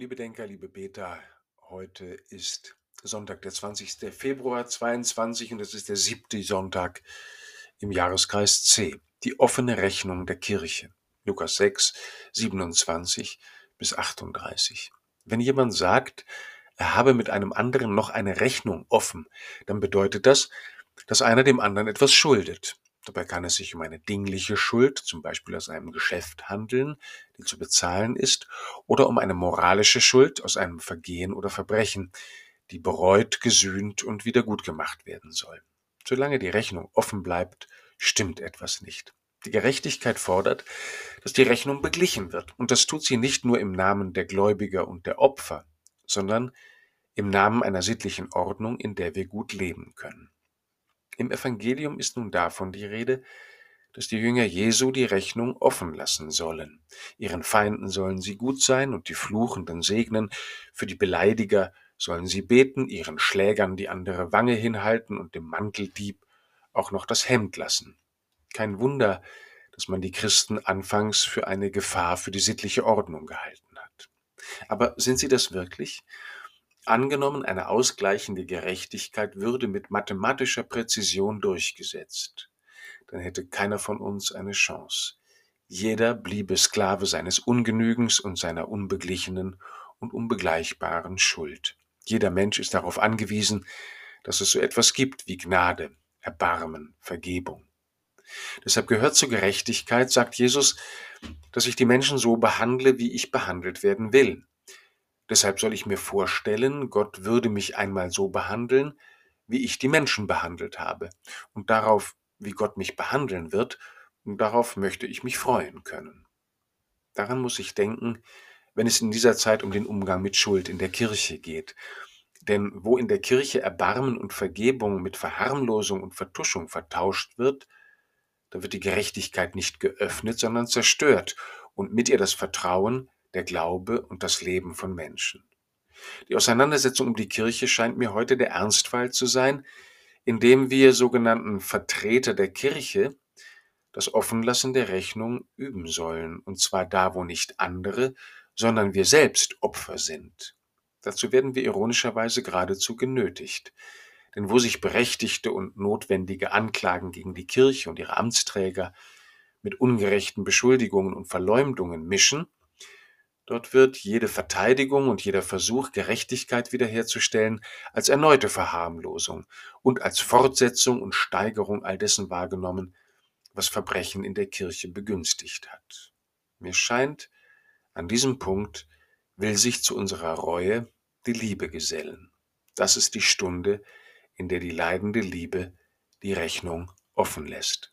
Liebe Denker, liebe Beter, heute ist Sonntag, der 20. Februar 22 und es ist der siebte Sonntag im Jahreskreis C. Die offene Rechnung der Kirche. Lukas 6, 27 bis 38. Wenn jemand sagt, er habe mit einem anderen noch eine Rechnung offen, dann bedeutet das, dass einer dem anderen etwas schuldet. Dabei kann es sich um eine dingliche Schuld, zum Beispiel aus einem Geschäft handeln, die zu bezahlen ist, oder um eine moralische Schuld aus einem Vergehen oder Verbrechen, die bereut, gesühnt und wieder gemacht werden soll. Solange die Rechnung offen bleibt, stimmt etwas nicht. Die Gerechtigkeit fordert, dass die Rechnung beglichen wird, und das tut sie nicht nur im Namen der Gläubiger und der Opfer, sondern im Namen einer sittlichen Ordnung, in der wir gut leben können. Im Evangelium ist nun davon die Rede, dass die Jünger Jesu die Rechnung offen lassen sollen. Ihren Feinden sollen sie gut sein und die Fluchenden segnen, für die Beleidiger sollen sie beten, ihren Schlägern die andere Wange hinhalten und dem Manteldieb auch noch das Hemd lassen. Kein Wunder, dass man die Christen anfangs für eine Gefahr für die sittliche Ordnung gehalten hat. Aber sind sie das wirklich? Angenommen, eine ausgleichende Gerechtigkeit würde mit mathematischer Präzision durchgesetzt, dann hätte keiner von uns eine Chance. Jeder bliebe Sklave seines Ungenügens und seiner unbeglichenen und unbegleichbaren Schuld. Jeder Mensch ist darauf angewiesen, dass es so etwas gibt wie Gnade, Erbarmen, Vergebung. Deshalb gehört zur Gerechtigkeit, sagt Jesus, dass ich die Menschen so behandle, wie ich behandelt werden will. Deshalb soll ich mir vorstellen, Gott würde mich einmal so behandeln, wie ich die Menschen behandelt habe. Und darauf, wie Gott mich behandeln wird, darauf möchte ich mich freuen können. Daran muss ich denken, wenn es in dieser Zeit um den Umgang mit Schuld in der Kirche geht. Denn wo in der Kirche Erbarmen und Vergebung mit Verharmlosung und Vertuschung vertauscht wird, da wird die Gerechtigkeit nicht geöffnet, sondern zerstört und mit ihr das Vertrauen, der Glaube und das Leben von Menschen. Die Auseinandersetzung um die Kirche scheint mir heute der Ernstfall zu sein, indem wir sogenannten Vertreter der Kirche das Offenlassen der Rechnung üben sollen, und zwar da, wo nicht andere, sondern wir selbst Opfer sind. Dazu werden wir ironischerweise geradezu genötigt. Denn wo sich berechtigte und notwendige Anklagen gegen die Kirche und ihre Amtsträger mit ungerechten Beschuldigungen und Verleumdungen mischen, Dort wird jede Verteidigung und jeder Versuch, Gerechtigkeit wiederherzustellen, als erneute Verharmlosung und als Fortsetzung und Steigerung all dessen wahrgenommen, was Verbrechen in der Kirche begünstigt hat. Mir scheint, an diesem Punkt will sich zu unserer Reue die Liebe gesellen. Das ist die Stunde, in der die leidende Liebe die Rechnung offen lässt.